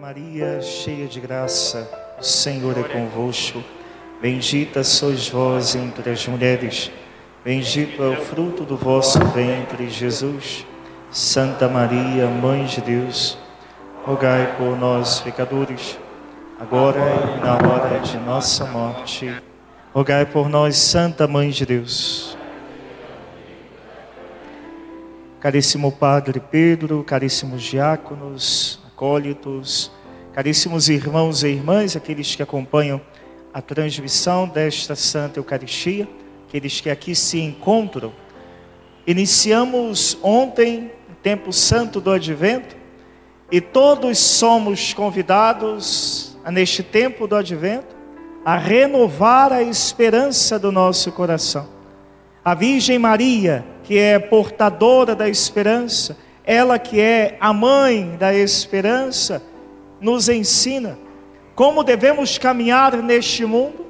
Maria, cheia de graça, o Senhor é convosco. Bendita sois vós entre as mulheres, bendito é o fruto do vosso ventre, Jesus. Santa Maria, Mãe de Deus, rogai por nós, pecadores, agora e na hora de nossa morte. Rogai por nós, Santa Mãe de Deus. Caríssimo Padre Pedro, caríssimos diáconos, acólitos, caríssimos irmãos e irmãs, aqueles que acompanham a transmissão desta Santa Eucaristia, aqueles que aqui se encontram. Iniciamos ontem o tempo santo do Advento e todos somos convidados a, neste tempo do Advento a renovar a esperança do nosso coração. A Virgem Maria, que é portadora da esperança, ela que é a mãe da esperança, nos ensina como devemos caminhar neste mundo,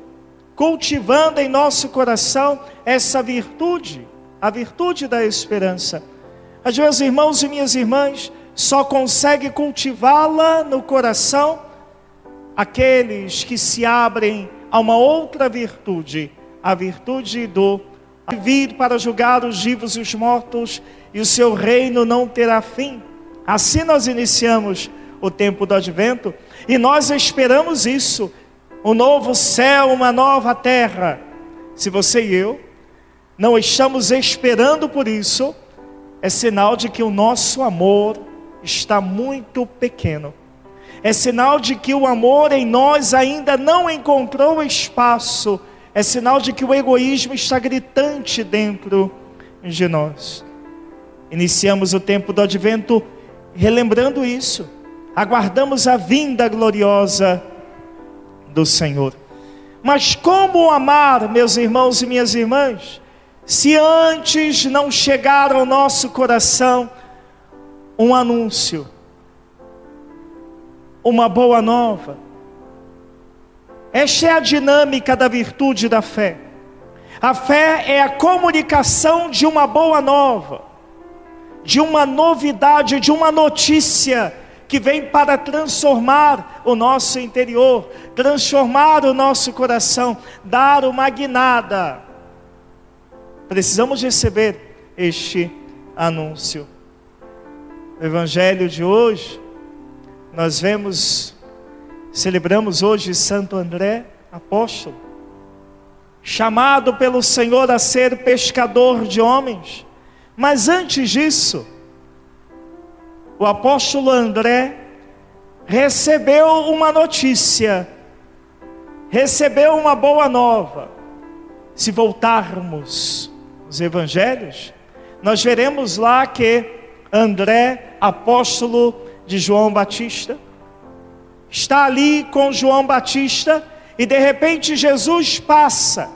cultivando em nosso coração essa virtude, a virtude da esperança. As meus irmãos e minhas irmãs só consegue cultivá-la no coração aqueles que se abrem a uma outra virtude, a virtude do vir para julgar os vivos e os mortos, e o seu reino não terá fim. Assim nós iniciamos o tempo do advento e nós esperamos isso, um novo céu, uma nova terra. Se você e eu não estamos esperando por isso, é sinal de que o nosso amor está muito pequeno. É sinal de que o amor em nós ainda não encontrou espaço é sinal de que o egoísmo está gritante dentro de nós. Iniciamos o tempo do advento relembrando isso, aguardamos a vinda gloriosa do Senhor. Mas como amar, meus irmãos e minhas irmãs, se antes não chegar ao nosso coração um anúncio, uma boa nova, esta é a dinâmica da virtude da fé. A fé é a comunicação de uma boa nova, de uma novidade, de uma notícia que vem para transformar o nosso interior, transformar o nosso coração, dar uma guinada. Precisamos receber este anúncio. No Evangelho de hoje, nós vemos Celebramos hoje Santo André, apóstolo, chamado pelo Senhor a ser pescador de homens. Mas antes disso, o apóstolo André recebeu uma notícia, recebeu uma boa nova. Se voltarmos os evangelhos, nós veremos lá que André, apóstolo de João Batista, está ali com João Batista e de repente Jesus passa.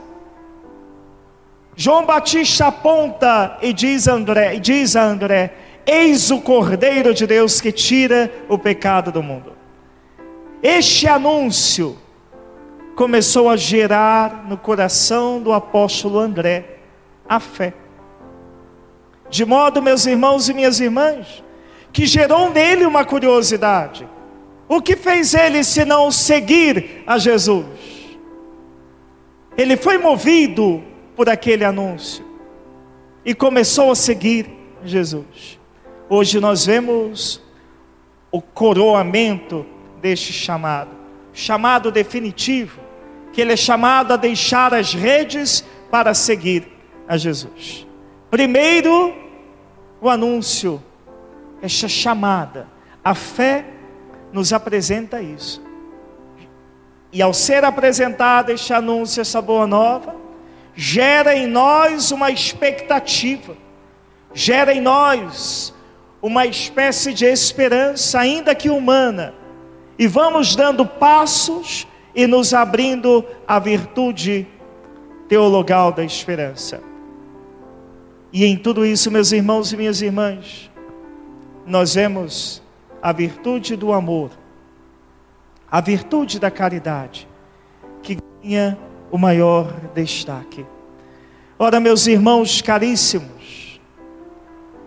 João Batista aponta e diz André, diz a André: Eis o Cordeiro de Deus que tira o pecado do mundo. Este anúncio começou a gerar no coração do apóstolo André a fé. De modo, meus irmãos e minhas irmãs, que gerou nele uma curiosidade. O que fez ele se não seguir a Jesus? Ele foi movido por aquele anúncio e começou a seguir Jesus. Hoje nós vemos o coroamento deste chamado, chamado definitivo, que ele é chamado a deixar as redes para seguir a Jesus. Primeiro, o anúncio, esta chamada, a fé nos apresenta isso. E ao ser apresentado este anúncio, essa boa nova, gera em nós uma expectativa, gera em nós uma espécie de esperança, ainda que humana, e vamos dando passos e nos abrindo à virtude teologal da esperança. E em tudo isso, meus irmãos e minhas irmãs, nós vemos a virtude do amor, a virtude da caridade, que ganha o maior destaque. Ora, meus irmãos caríssimos,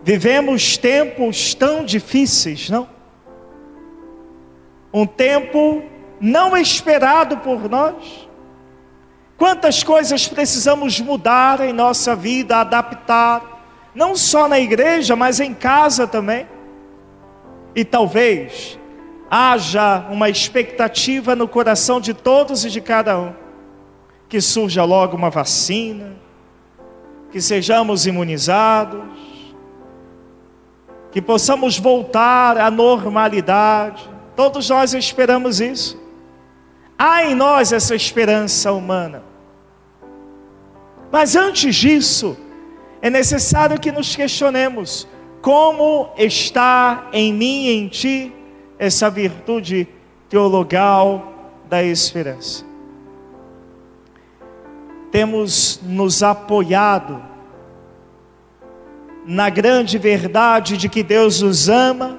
vivemos tempos tão difíceis, não? um tempo não esperado por nós. Quantas coisas precisamos mudar em nossa vida, adaptar, não só na igreja, mas em casa também. E talvez haja uma expectativa no coração de todos e de cada um, que surja logo uma vacina, que sejamos imunizados, que possamos voltar à normalidade. Todos nós esperamos isso. Há em nós essa esperança humana. Mas antes disso, é necessário que nos questionemos: como está em mim e em ti essa virtude teologal da esperança? Temos nos apoiado na grande verdade de que Deus nos ama,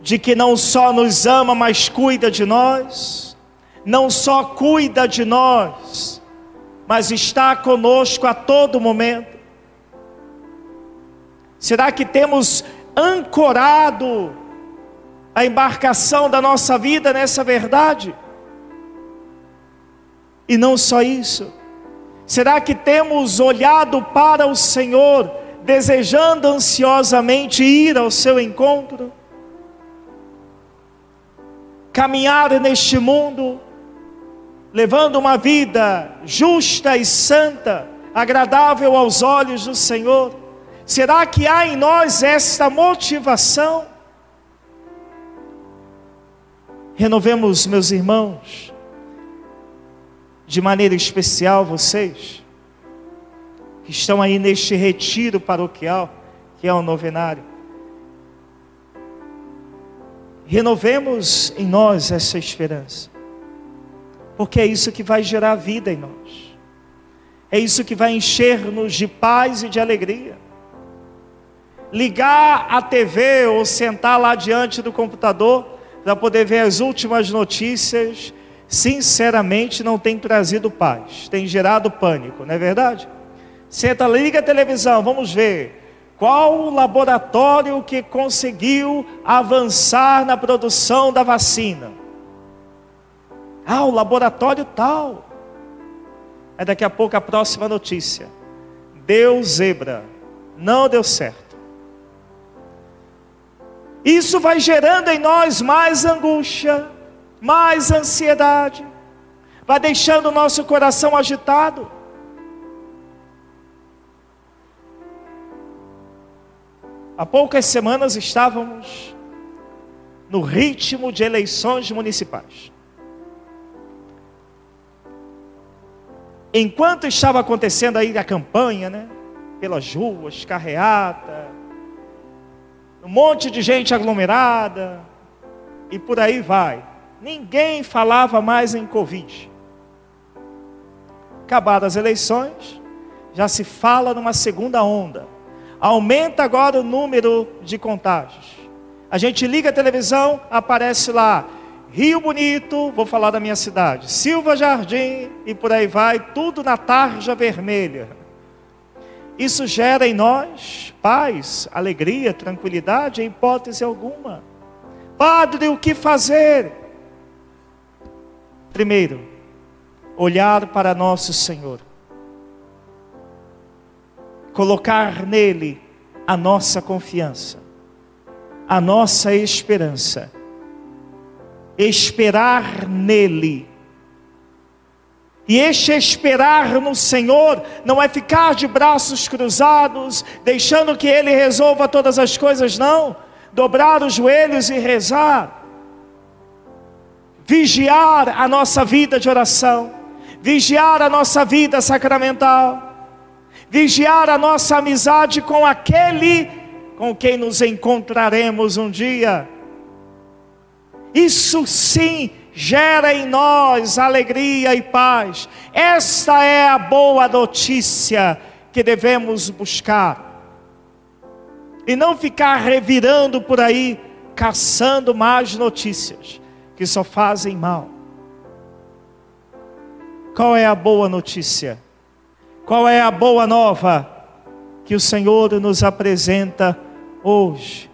de que não só nos ama, mas cuida de nós, não só cuida de nós, mas está conosco a todo momento. Será que temos ancorado a embarcação da nossa vida nessa verdade? E não só isso, Será que temos olhado para o Senhor, desejando ansiosamente ir ao seu encontro? Caminhar neste mundo, levando uma vida justa e santa, agradável aos olhos do Senhor? Será que há em nós esta motivação? Renovemos, meus irmãos, de maneira especial vocês, que estão aí neste retiro paroquial, que é o novenário. Renovemos em nós essa esperança, porque é isso que vai gerar vida em nós, é isso que vai encher-nos de paz e de alegria. Ligar a TV ou sentar lá diante do computador para poder ver as últimas notícias sinceramente não tem trazido paz, tem gerado pânico, não é verdade? Senta, liga a televisão, vamos ver. Qual o laboratório que conseguiu avançar na produção da vacina? Ah, o laboratório tal. Aí daqui a pouco a próxima notícia. Deu zebra. Não deu certo. Isso vai gerando em nós mais angústia, mais ansiedade, vai deixando o nosso coração agitado. Há poucas semanas estávamos no ritmo de eleições municipais. Enquanto estava acontecendo aí a campanha, né? Pelas ruas, carreata, um monte de gente aglomerada, e por aí vai. Ninguém falava mais em Covid. Acabadas as eleições, já se fala numa segunda onda. Aumenta agora o número de contágios. A gente liga a televisão, aparece lá Rio Bonito, vou falar da minha cidade, Silva Jardim e por aí vai, tudo na tarja vermelha. Isso gera em nós paz, alegria, tranquilidade, em hipótese alguma. Padre, o que fazer? Primeiro, olhar para nosso Senhor, colocar nele a nossa confiança, a nossa esperança, esperar nele. E este esperar no Senhor não é ficar de braços cruzados, deixando que Ele resolva todas as coisas, não. Dobrar os joelhos e rezar vigiar a nossa vida de oração, vigiar a nossa vida sacramental, vigiar a nossa amizade com aquele com quem nos encontraremos um dia. Isso sim gera em nós alegria e paz. Esta é a boa notícia que devemos buscar. E não ficar revirando por aí, caçando mais notícias que só fazem mal. Qual é a boa notícia? Qual é a boa nova que o Senhor nos apresenta hoje?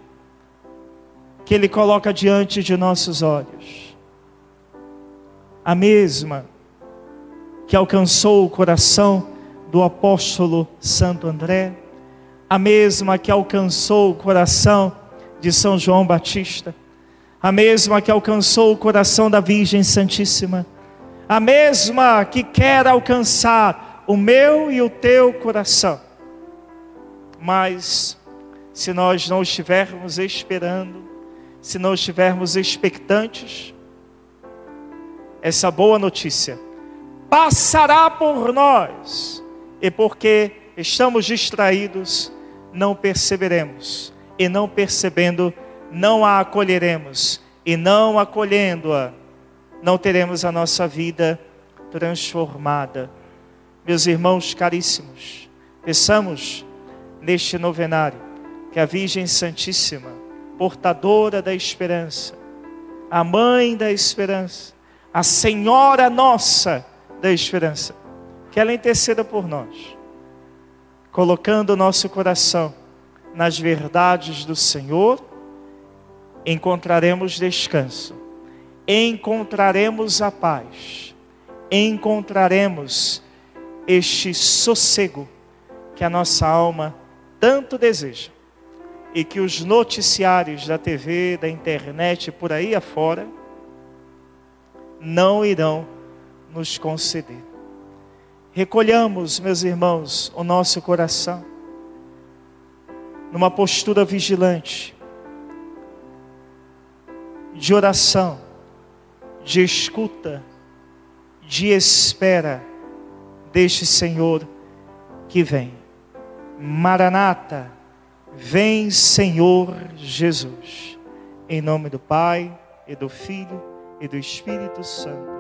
que Ele coloca diante de nossos olhos. A mesma que alcançou o coração do apóstolo Santo André, a mesma que alcançou o coração de São João Batista, a mesma que alcançou o coração da Virgem Santíssima, a mesma que quer alcançar o meu e o teu coração. Mas, se nós não estivermos esperando, se não estivermos expectantes, essa boa notícia passará por nós, e porque estamos distraídos, não perceberemos, e não percebendo, não a acolheremos, e não acolhendo-a, não teremos a nossa vida transformada. Meus irmãos caríssimos, peçamos neste novenário que a Virgem Santíssima, portadora da esperança, a mãe da esperança, a Senhora nossa da esperança, que ela interceda por nós, colocando o nosso coração nas verdades do Senhor, encontraremos descanso encontraremos a paz, encontraremos este sossego que a nossa alma tanto deseja e que os noticiários da TV, da internet, por aí afora, não irão nos conceder. Recolhamos, meus irmãos, o nosso coração numa postura vigilante, de oração, de escuta, de espera deste Senhor que vem. Maranata, vem Senhor Jesus. Em nome do Pai, e do Filho, e do Espírito Santo.